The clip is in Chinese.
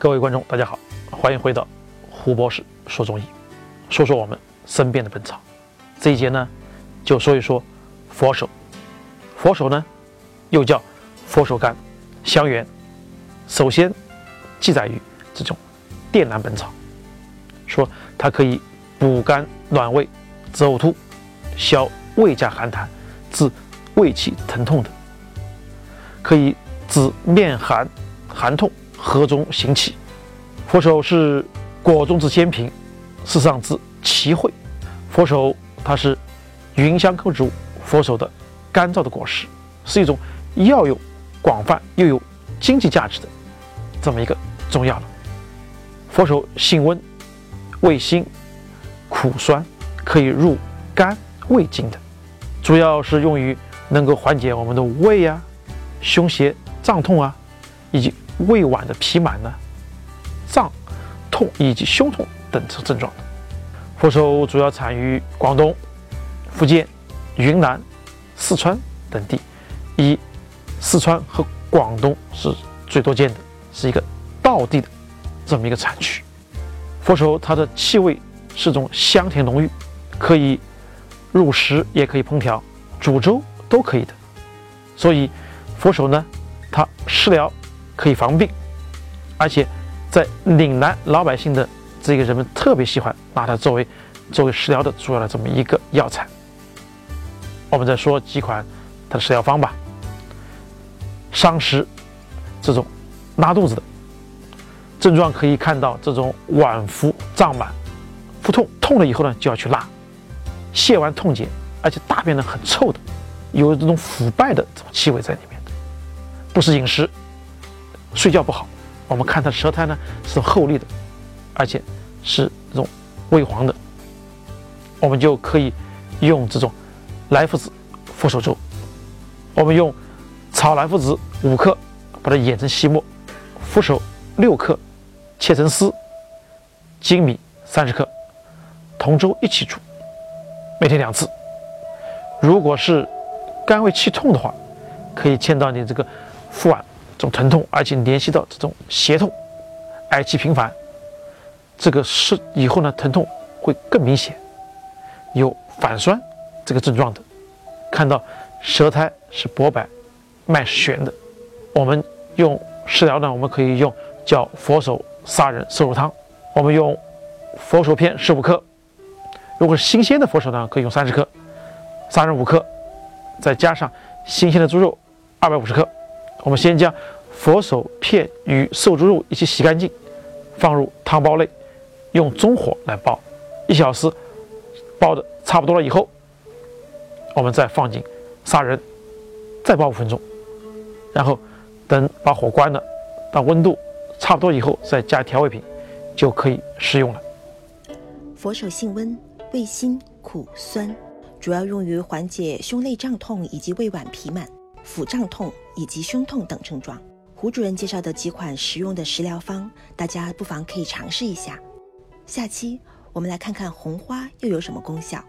各位观众，大家好，欢迎回到胡博士说中医，说说我们身边的本草。这一节呢，就说一说佛手。佛手呢，又叫佛手柑、香橼。首先记载于这种《电南本草》，说它可以补肝暖胃、止呕吐、消胃下寒痰、治胃气疼痛的，可以治面寒、寒痛。河中行气，佛手是果中之仙品，世上之奇惠。佛手它是芸香科植物，佛手的干燥的果实是一种药用广泛又有经济价值的这么一个中药了。佛手性温，味辛，苦酸，可以入肝胃经的，主要是用于能够缓解我们的胃呀、胸胁胀痛啊，以及。胃脘的痞满呢、胀痛以及胸痛等症状的。佛手主要产于广东、福建、云南、四川等地，以四川和广东是最多见的，是一个道地的这么一个产区。佛手它的气味是种香甜浓郁，可以入食，也可以烹调、煮粥都可以的。所以佛手呢，它食疗。可以防病，而且在岭南老百姓的这个人们特别喜欢拿它作为作为食疗的主要的这么一个药材。我们再说几款它的食疗方吧。伤食这种拉肚子的症状，可以看到这种脘腹胀满、腹痛，痛了以后呢就要去拉，泻完痛解，而且大便呢很臭的，有这种腐败的这种气味在里面，不是饮食。睡觉不好，我们看他舌苔呢是厚腻的，而且是这种微黄的，我们就可以用这种莱菔子佛手粥。我们用炒莱菔子五克，把它研成细末；佛手六克，切成丝；粳米三十克，同粥一起煮，每天两次。如果是肝胃气痛的话，可以牵到你这个腹脘。这种疼痛，而且联系到这种胁痛、嗳气频繁，这个是以后呢疼痛会更明显，有反酸这个症状的，看到舌苔是薄白，脉是弦的，我们用食疗呢，我们可以用叫佛手砂仁瘦肉汤，我们用佛手片十五克，如果是新鲜的佛手呢，可以用三十克，砂仁五克，再加上新鲜的猪肉二百五十克。我们先将佛手片与瘦猪肉一起洗干净，放入汤煲内，用中火来煲，一小时煲的差不多了以后，我们再放进砂仁，再煲五分钟，然后等把火关了，到温度差不多以后，再加调味品，就可以食用了。佛手性温，味辛苦酸，主要用于缓解胸内胀痛以及胃脘痞满。腹胀痛以及胸痛等症状，胡主任介绍的几款实用的食疗方，大家不妨可以尝试一下。下期我们来看看红花又有什么功效。